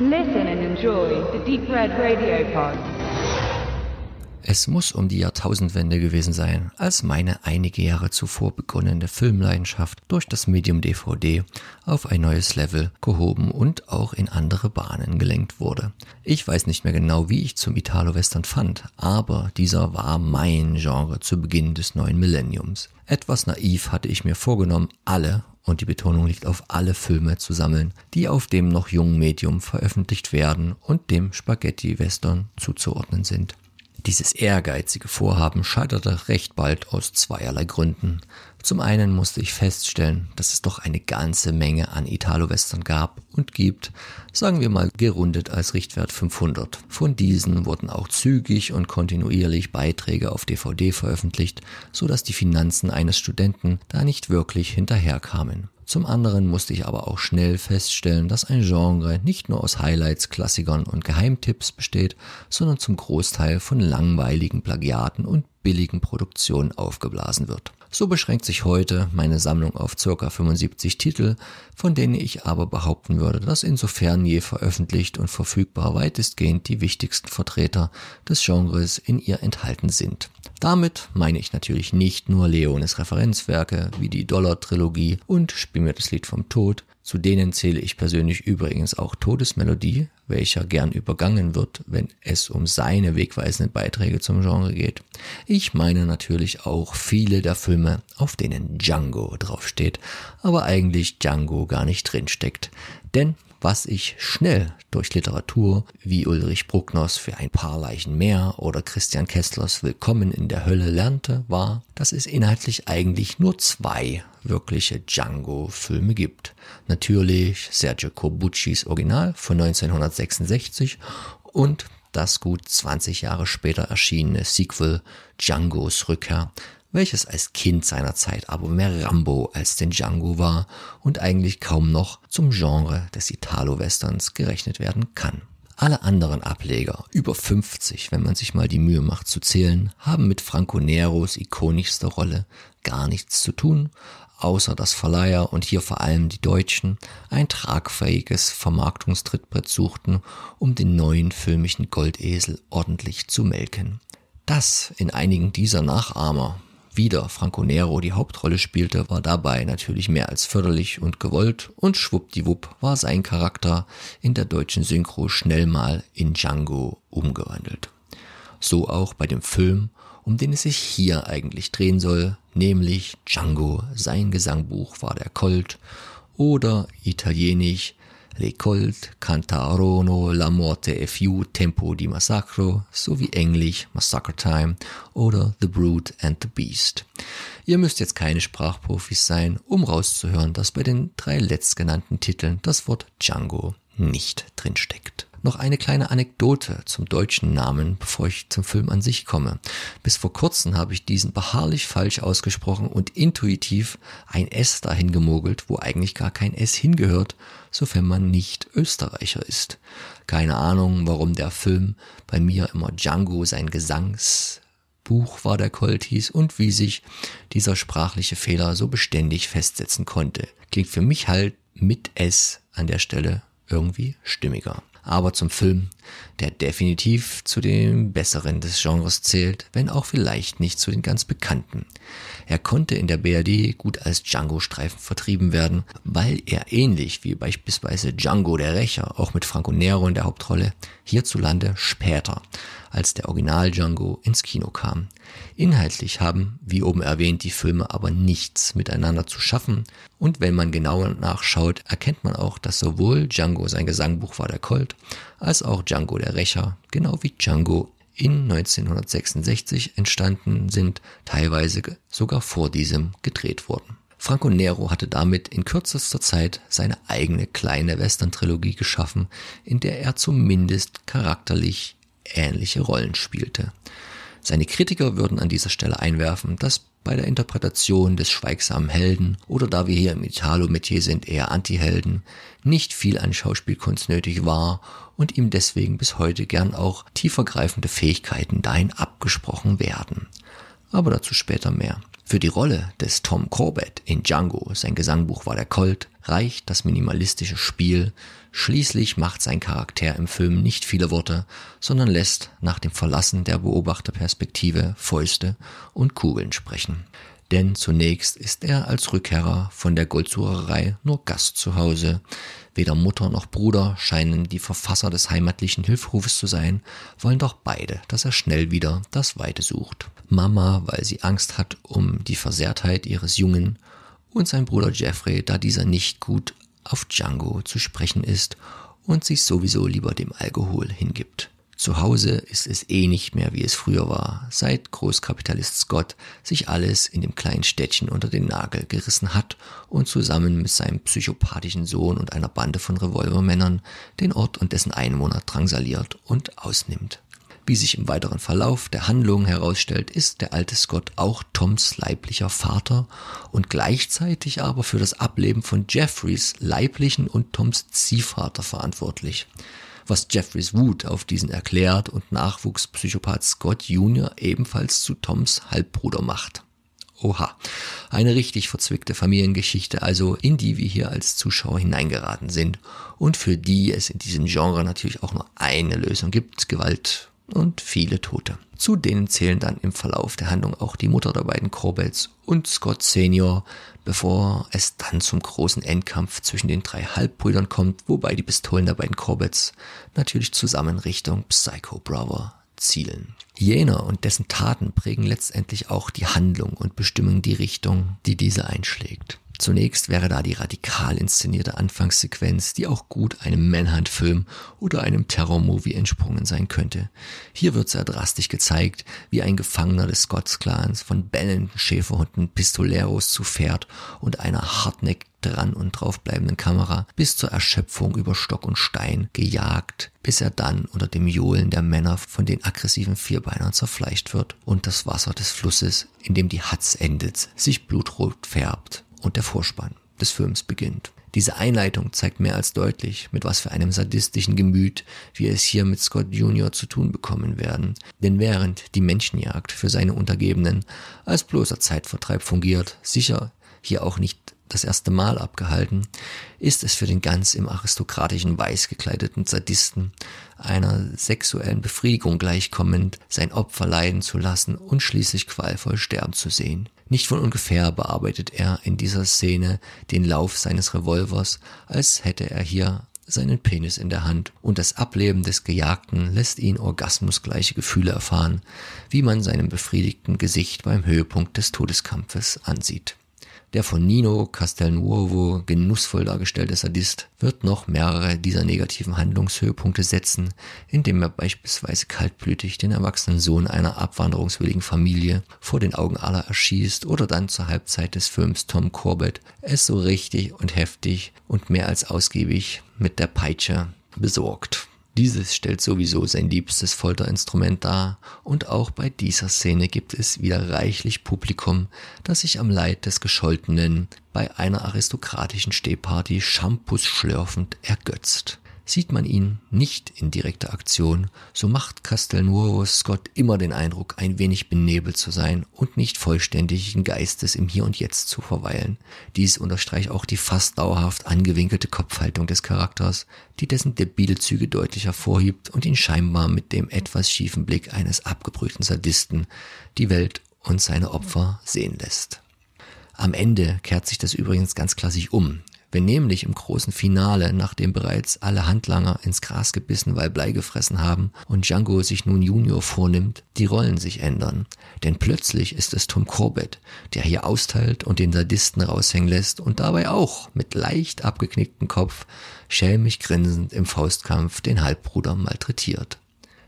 Listen and enjoy the Deep Red Radio Pod. Es muss um die Jahrtausendwende gewesen sein, als meine einige Jahre zuvor begonnene Filmleidenschaft durch das Medium DVD auf ein neues Level gehoben und auch in andere Bahnen gelenkt wurde. Ich weiß nicht mehr genau, wie ich zum Italo-Western fand, aber dieser war mein Genre zu Beginn des neuen Millenniums. Etwas naiv hatte ich mir vorgenommen, alle und die Betonung liegt auf alle Filme zu sammeln, die auf dem noch jungen Medium veröffentlicht werden und dem Spaghetti-Western zuzuordnen sind. Dieses ehrgeizige Vorhaben scheiterte recht bald aus zweierlei Gründen. Zum einen musste ich feststellen, dass es doch eine ganze Menge an Italo-Western gab und gibt, sagen wir mal gerundet als Richtwert 500. Von diesen wurden auch zügig und kontinuierlich Beiträge auf DVD veröffentlicht, so dass die Finanzen eines Studenten da nicht wirklich hinterherkamen. Zum anderen musste ich aber auch schnell feststellen, dass ein Genre nicht nur aus Highlights, Klassikern und Geheimtipps besteht, sondern zum Großteil von langweiligen Plagiaten und billigen Produktionen aufgeblasen wird. So beschränkt sich heute meine Sammlung auf ca. 75 Titel, von denen ich aber behaupten würde, dass insofern je veröffentlicht und verfügbar weitestgehend die wichtigsten Vertreter des Genres in ihr enthalten sind. Damit meine ich natürlich nicht nur Leones Referenzwerke wie die Dollar-Trilogie und Spiel mir das Lied vom Tod, zu denen zähle ich persönlich übrigens auch Todesmelodie, welcher gern übergangen wird, wenn es um seine wegweisenden Beiträge zum Genre geht. Ich meine natürlich auch viele der Filme, auf denen Django draufsteht, aber eigentlich Django gar nicht drinsteckt. Denn was ich schnell durch Literatur wie Ulrich Bruckners für ein paar Leichen mehr oder Christian Kesslers Willkommen in der Hölle lernte, war, dass es inhaltlich eigentlich nur zwei wirkliche Django-Filme gibt. Natürlich Sergio Corbucci's Original von 1966 und das gut 20 Jahre später erschienene Sequel Djangos Rückkehr welches als Kind seiner Zeit aber mehr Rambo als den Django war und eigentlich kaum noch zum Genre des Italo-Westerns gerechnet werden kann. Alle anderen Ableger, über 50, wenn man sich mal die Mühe macht zu zählen, haben mit Franco Neros ikonischster Rolle gar nichts zu tun, außer dass Verleiher und hier vor allem die Deutschen ein tragfähiges Vermarktungstrittbrett suchten, um den neuen filmischen Goldesel ordentlich zu melken. Dass in einigen dieser Nachahmer wieder Franco Nero die Hauptrolle spielte, war dabei natürlich mehr als förderlich und gewollt und schwuppdiwupp war sein Charakter in der deutschen Synchro schnell mal in Django umgewandelt. So auch bei dem Film, um den es sich hier eigentlich drehen soll, nämlich Django, sein Gesangbuch war der Colt oder italienisch Le Colt cantarono la morte e fiu tempo di massacro sowie Englisch Massacre Time oder The Brute and the Beast. Ihr müsst jetzt keine Sprachprofis sein, um rauszuhören, dass bei den drei letztgenannten Titeln das Wort Django nicht drinsteckt. Noch eine kleine Anekdote zum deutschen Namen, bevor ich zum Film an sich komme. Bis vor kurzem habe ich diesen beharrlich falsch ausgesprochen und intuitiv ein S dahin gemogelt, wo eigentlich gar kein S hingehört, sofern man nicht Österreicher ist. Keine Ahnung, warum der Film bei mir immer Django sein Gesangsbuch war der Colt hieß und wie sich dieser sprachliche Fehler so beständig festsetzen konnte. Klingt für mich halt mit S an der Stelle irgendwie stimmiger aber zum Film, der definitiv zu den besseren des Genres zählt, wenn auch vielleicht nicht zu den ganz bekannten. Er konnte in der BRD gut als Django-Streifen vertrieben werden, weil er ähnlich wie beispielsweise Django der Rächer, auch mit Franco Nero in der Hauptrolle, hierzulande später als der Original Django ins Kino kam. Inhaltlich haben, wie oben erwähnt, die Filme aber nichts miteinander zu schaffen und wenn man genauer nachschaut, erkennt man auch, dass sowohl Django sein Gesangbuch war der Colt, als auch Django der Rächer, genau wie Django in 1966 entstanden sind, teilweise sogar vor diesem gedreht wurden. Franco Nero hatte damit in kürzester Zeit seine eigene kleine Western-Trilogie geschaffen, in der er zumindest charakterlich ähnliche Rollen spielte. Seine Kritiker würden an dieser Stelle einwerfen, dass bei der Interpretation des schweigsamen Helden oder da wir hier im Italo-Metier sind eher Anti-Helden, nicht viel an Schauspielkunst nötig war und ihm deswegen bis heute gern auch tiefergreifende Fähigkeiten dahin abgesprochen werden. Aber dazu später mehr. Für die Rolle des Tom Corbett in Django, sein Gesangbuch war der Colt, reicht das minimalistische Spiel Schließlich macht sein Charakter im Film nicht viele Worte, sondern lässt nach dem Verlassen der Beobachterperspektive Fäuste und Kugeln sprechen. Denn zunächst ist er als Rückkehrer von der Goldsucherei nur Gast zu Hause. Weder Mutter noch Bruder scheinen die Verfasser des heimatlichen Hilferufes zu sein, wollen doch beide, dass er schnell wieder das Weite sucht. Mama, weil sie Angst hat um die Versehrtheit ihres Jungen, und sein Bruder Jeffrey, da dieser nicht gut auf Django zu sprechen ist und sich sowieso lieber dem Alkohol hingibt. Zu Hause ist es eh nicht mehr, wie es früher war, seit Großkapitalist Scott sich alles in dem kleinen Städtchen unter den Nagel gerissen hat und zusammen mit seinem psychopathischen Sohn und einer Bande von Revolvermännern den Ort und dessen Einwohner drangsaliert und ausnimmt. Wie sich im weiteren Verlauf der Handlung herausstellt, ist der alte Scott auch Toms leiblicher Vater und gleichzeitig aber für das Ableben von Jeffreys leiblichen und Toms Ziehvater verantwortlich was Jeffreys Wut auf diesen erklärt und Nachwuchspsychopath Scott Jr. ebenfalls zu Toms Halbbruder macht. Oha, eine richtig verzwickte Familiengeschichte, also in die wir hier als Zuschauer hineingeraten sind und für die es in diesem Genre natürlich auch nur eine Lösung gibt, Gewalt und viele Tote. Zu denen zählen dann im Verlauf der Handlung auch die Mutter der beiden Corbetts und Scott Senior, bevor es dann zum großen Endkampf zwischen den drei Halbbrüdern kommt, wobei die Pistolen der beiden Corbetts natürlich zusammen Richtung Psycho Brother zielen. Jener und dessen Taten prägen letztendlich auch die Handlung und bestimmen die Richtung, die diese einschlägt. Zunächst wäre da die radikal inszenierte Anfangssequenz, die auch gut einem Manhunt-Film oder einem Terror-Movie entsprungen sein könnte. Hier wird sehr drastisch gezeigt, wie ein Gefangener des Scots-Clans von bellenden Schäferhunden Pistoleros zu Pferd und einer hartnäckig dran und draufbleibenden Kamera bis zur Erschöpfung über Stock und Stein gejagt, bis er dann unter dem Johlen der Männer von den aggressiven Vierbeinern zerfleischt wird und das Wasser des Flusses, in dem die Hatz endet, sich blutrot färbt und der Vorspann des Films beginnt. Diese Einleitung zeigt mehr als deutlich, mit was für einem sadistischen Gemüt wir es hier mit Scott Jr. zu tun bekommen werden. Denn während die Menschenjagd für seine Untergebenen als bloßer Zeitvertreib fungiert, sicher hier auch nicht das erste Mal abgehalten, ist es für den ganz im aristokratischen Weiß gekleideten Sadisten einer sexuellen Befriedigung gleichkommend, sein Opfer leiden zu lassen und schließlich qualvoll sterben zu sehen. Nicht von ungefähr bearbeitet er in dieser Szene den Lauf seines Revolvers, als hätte er hier seinen Penis in der Hand und das Ableben des Gejagten lässt ihn orgasmusgleiche Gefühle erfahren, wie man seinem befriedigten Gesicht beim Höhepunkt des Todeskampfes ansieht. Der von Nino Castelnuovo genussvoll dargestellte Sadist wird noch mehrere dieser negativen Handlungshöhepunkte setzen, indem er beispielsweise kaltblütig den erwachsenen Sohn einer abwanderungswilligen Familie vor den Augen aller erschießt oder dann zur Halbzeit des Films Tom Corbett es so richtig und heftig und mehr als ausgiebig mit der Peitsche besorgt. Dieses stellt sowieso sein liebstes Folterinstrument dar und auch bei dieser Szene gibt es wieder reichlich Publikum, das sich am Leid des Gescholtenen bei einer aristokratischen Stehparty Shampoos schlürfend ergötzt. Sieht man ihn nicht in direkter Aktion, so macht Castelnuovo Scott immer den Eindruck, ein wenig benebelt zu sein und nicht vollständigen Geistes im Hier und Jetzt zu verweilen. Dies unterstreicht auch die fast dauerhaft angewinkelte Kopfhaltung des Charakters, die dessen debile Züge deutlich hervorhebt und ihn scheinbar mit dem etwas schiefen Blick eines abgebrühten Sadisten die Welt und seine Opfer sehen lässt. Am Ende kehrt sich das übrigens ganz klassisch um. Wenn nämlich im großen Finale, nachdem bereits alle Handlanger ins Gras gebissen, weil Blei gefressen haben und Django sich nun Junior vornimmt, die Rollen sich ändern. Denn plötzlich ist es Tom Corbett, der hier austeilt und den Sadisten raushängen lässt und dabei auch mit leicht abgeknicktem Kopf schelmisch grinsend im Faustkampf den Halbbruder malträtiert.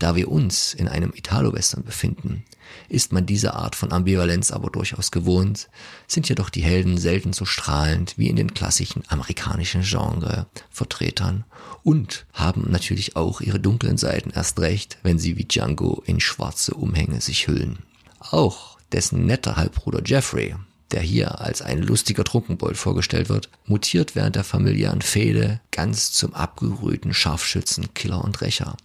Da wir uns in einem Italo-Western befinden, ist man diese Art von Ambivalenz aber durchaus gewohnt, sind jedoch die Helden selten so strahlend wie in den klassischen amerikanischen Genre-Vertretern und haben natürlich auch ihre dunklen Seiten erst recht, wenn sie wie Django in schwarze Umhänge sich hüllen. Auch dessen netter Halbbruder Jeffrey der hier als ein lustiger Trunkenbold vorgestellt wird, mutiert während der familiären Fehde ganz zum abgerühten Scharfschützen, Killer und Rächer.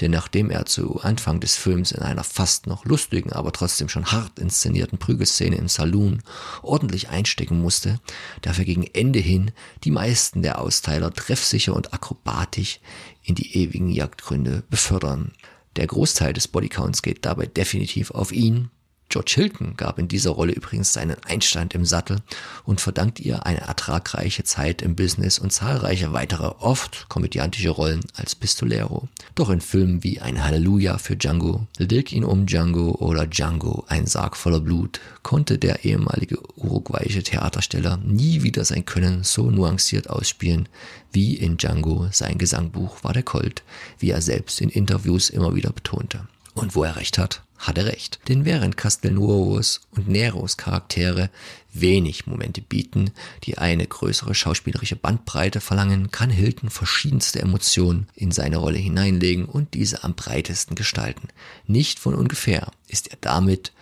Denn nachdem er zu Anfang des Films in einer fast noch lustigen, aber trotzdem schon hart inszenierten Prügelszene im Saloon ordentlich einstecken musste, darf er gegen Ende hin die meisten der Austeiler treffsicher und akrobatisch in die ewigen Jagdgründe befördern. Der Großteil des Bodycounts geht dabei definitiv auf ihn, George Hilton gab in dieser Rolle übrigens seinen Einstand im Sattel und verdankt ihr eine ertragreiche Zeit im Business und zahlreiche weitere, oft komödiantische Rollen als Pistolero. Doch in Filmen wie Ein Halleluja für Django, Dick ihn um Django oder Django, ein Sarg voller Blut, konnte der ehemalige uruguayische Theatersteller nie wieder sein Können so nuanciert ausspielen, wie in Django sein Gesangbuch war der Colt, wie er selbst in Interviews immer wieder betonte. Und wo er recht hat, hat er recht. Denn während Castelnuovos und Neros Charaktere wenig Momente bieten, die eine größere schauspielerische Bandbreite verlangen, kann Hilton verschiedenste Emotionen in seine Rolle hineinlegen und diese am breitesten gestalten. Nicht von ungefähr ist er damit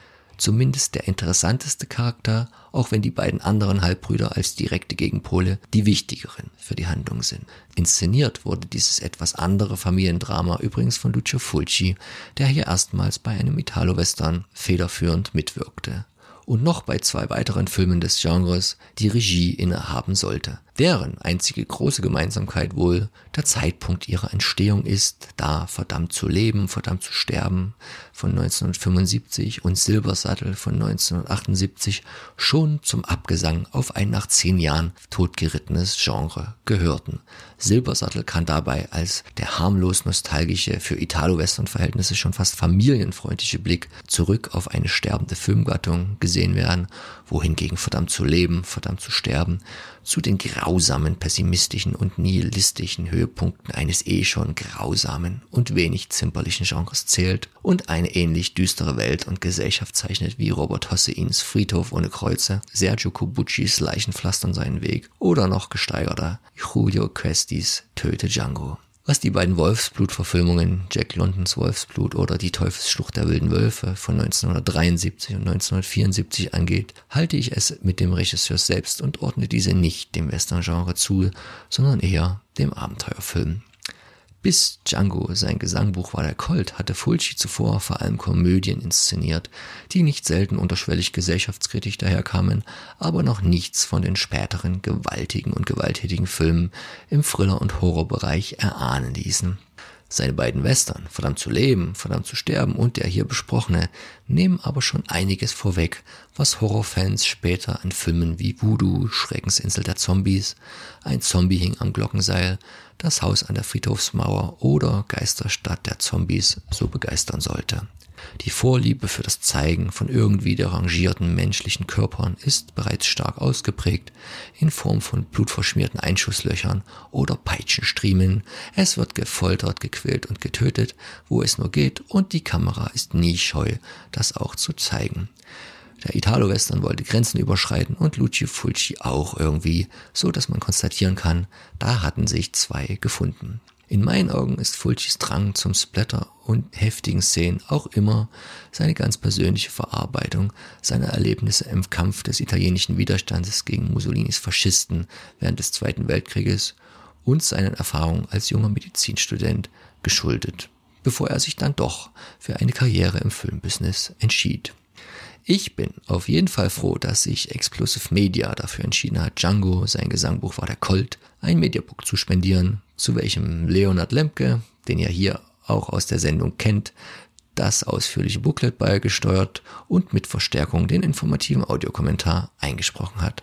zumindest der interessanteste Charakter, auch wenn die beiden anderen Halbbrüder als direkte Gegenpole die wichtigeren für die Handlung sind. Inszeniert wurde dieses etwas andere Familiendrama übrigens von Lucio Fulci, der hier erstmals bei einem Italo-Western federführend mitwirkte und noch bei zwei weiteren Filmen des Genres die Regie innehaben sollte. Deren einzige große Gemeinsamkeit wohl der Zeitpunkt ihrer Entstehung ist, da Verdammt zu leben, Verdammt zu sterben von 1975 und Silbersattel von 1978 schon zum Abgesang auf ein nach zehn Jahren totgerittenes Genre gehörten. Silbersattel kann dabei als der harmlos nostalgische, für Italo-Western-Verhältnisse schon fast familienfreundliche Blick zurück auf eine sterbende Filmgattung gesehen werden, wohingegen verdammt zu leben, verdammt zu sterben, zu den grausamen, pessimistischen und nihilistischen Höhepunkten eines eh schon grausamen und wenig zimperlichen Genres zählt und eine ähnlich düstere Welt und Gesellschaft zeichnet wie Robert Hosseins Friedhof ohne Kreuze, Sergio Cobuccis Leichenpflastern seinen Weg oder noch gesteigerter Julio Questis Töte Django. Was die beiden Wolfsblut-Verfilmungen Jack Londons Wolfsblut oder Die Teufelsschlucht der wilden Wölfe von 1973 und 1974 angeht, halte ich es mit dem Regisseur selbst und ordne diese nicht dem Western-Genre zu, sondern eher dem Abenteuerfilm. Bis Django sein Gesangbuch war der Colt, hatte Fulci zuvor vor allem Komödien inszeniert, die nicht selten unterschwellig gesellschaftskritisch daherkamen, aber noch nichts von den späteren gewaltigen und gewalttätigen Filmen im Thriller- und Horrorbereich erahnen ließen. Seine beiden Western, Verdammt zu leben, Verdammt zu sterben und der hier besprochene, nehmen aber schon einiges vorweg, was Horrorfans später an Filmen wie Voodoo, Schreckensinsel der Zombies, Ein Zombie hing am Glockenseil, Das Haus an der Friedhofsmauer oder Geisterstadt der Zombies so begeistern sollte. Die Vorliebe für das Zeigen von irgendwie derangierten menschlichen Körpern ist bereits stark ausgeprägt in Form von blutverschmierten Einschusslöchern oder Peitschenstriemen. Es wird gefoltert, gequält und getötet, wo es nur geht und die Kamera ist nie scheu, das auch zu zeigen. Der Italo-Western wollte Grenzen überschreiten und Lucio Fulci auch irgendwie, so dass man konstatieren kann, da hatten sich zwei gefunden. In meinen Augen ist Fulcis Drang zum Splatter und heftigen Szenen auch immer seine ganz persönliche Verarbeitung seiner Erlebnisse im Kampf des italienischen Widerstandes gegen Mussolinis Faschisten während des Zweiten Weltkrieges und seinen Erfahrungen als junger Medizinstudent geschuldet, bevor er sich dann doch für eine Karriere im Filmbusiness entschied. Ich bin auf jeden Fall froh, dass sich Explosive Media dafür entschieden hat, Django, sein Gesangbuch war der Colt, ein Mediabook zu spendieren, zu welchem Leonard Lemke, den ihr hier auch aus der Sendung kennt, das ausführliche Booklet beigesteuert und mit Verstärkung den informativen Audiokommentar eingesprochen hat.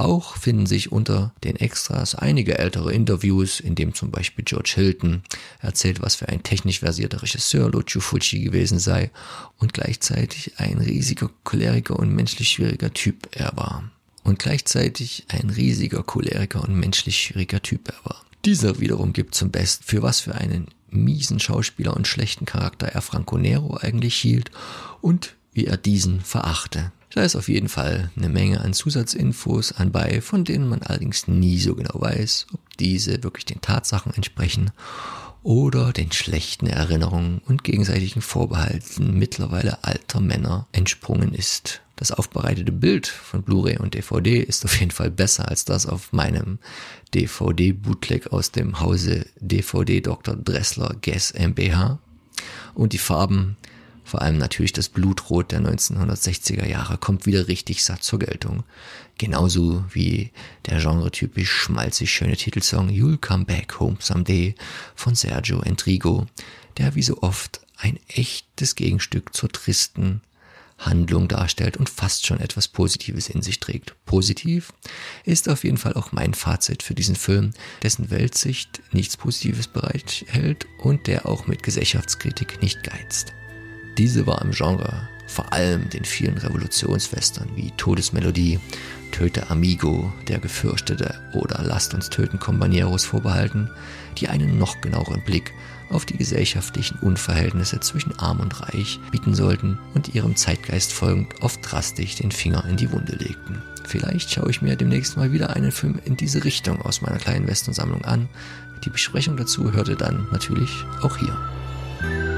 Auch finden sich unter den Extras einige ältere Interviews, in dem zum Beispiel George Hilton erzählt, was für ein technisch versierter Regisseur Lucio Fulci gewesen sei und gleichzeitig ein riesiger Choleriker und menschlich schwieriger Typ er war. Und gleichzeitig ein riesiger Choleriker und menschlich schwieriger Typ er war. Dieser wiederum gibt zum Besten, für was für einen miesen Schauspieler und schlechten Charakter er Franco Nero eigentlich hielt und wie er diesen verachte. Da ist auf jeden Fall eine Menge an Zusatzinfos anbei, von denen man allerdings nie so genau weiß, ob diese wirklich den Tatsachen entsprechen oder den schlechten Erinnerungen und gegenseitigen Vorbehalten mittlerweile alter Männer entsprungen ist. Das aufbereitete Bild von Blu-ray und DVD ist auf jeden Fall besser als das auf meinem DVD-Bootleg aus dem Hause DVD Dr. Dressler Guess MBH. Und die Farben, vor allem natürlich das Blutrot der 1960er Jahre, kommt wieder richtig satt zur Geltung. Genauso wie der genretypisch schmalzig schöne Titelsong You'll Come Back Home Someday von Sergio Entrigo, der wie so oft ein echtes Gegenstück zur tristen Handlung darstellt und fast schon etwas Positives in sich trägt. Positiv ist auf jeden Fall auch mein Fazit für diesen Film, dessen Weltsicht nichts Positives bereithält und der auch mit Gesellschaftskritik nicht geizt. Diese war im Genre vor allem den vielen Revolutionswestern wie Todesmelodie, Töte Amigo, der Gefürchtete oder Lasst uns töten Companeros vorbehalten, die einen noch genaueren Blick auf die gesellschaftlichen Unverhältnisse zwischen Arm und Reich bieten sollten und ihrem Zeitgeist folgend oft drastisch den Finger in die Wunde legten. Vielleicht schaue ich mir demnächst mal wieder einen Film in diese Richtung aus meiner kleinen Westernsammlung an. Die Besprechung dazu hörte dann natürlich auch hier.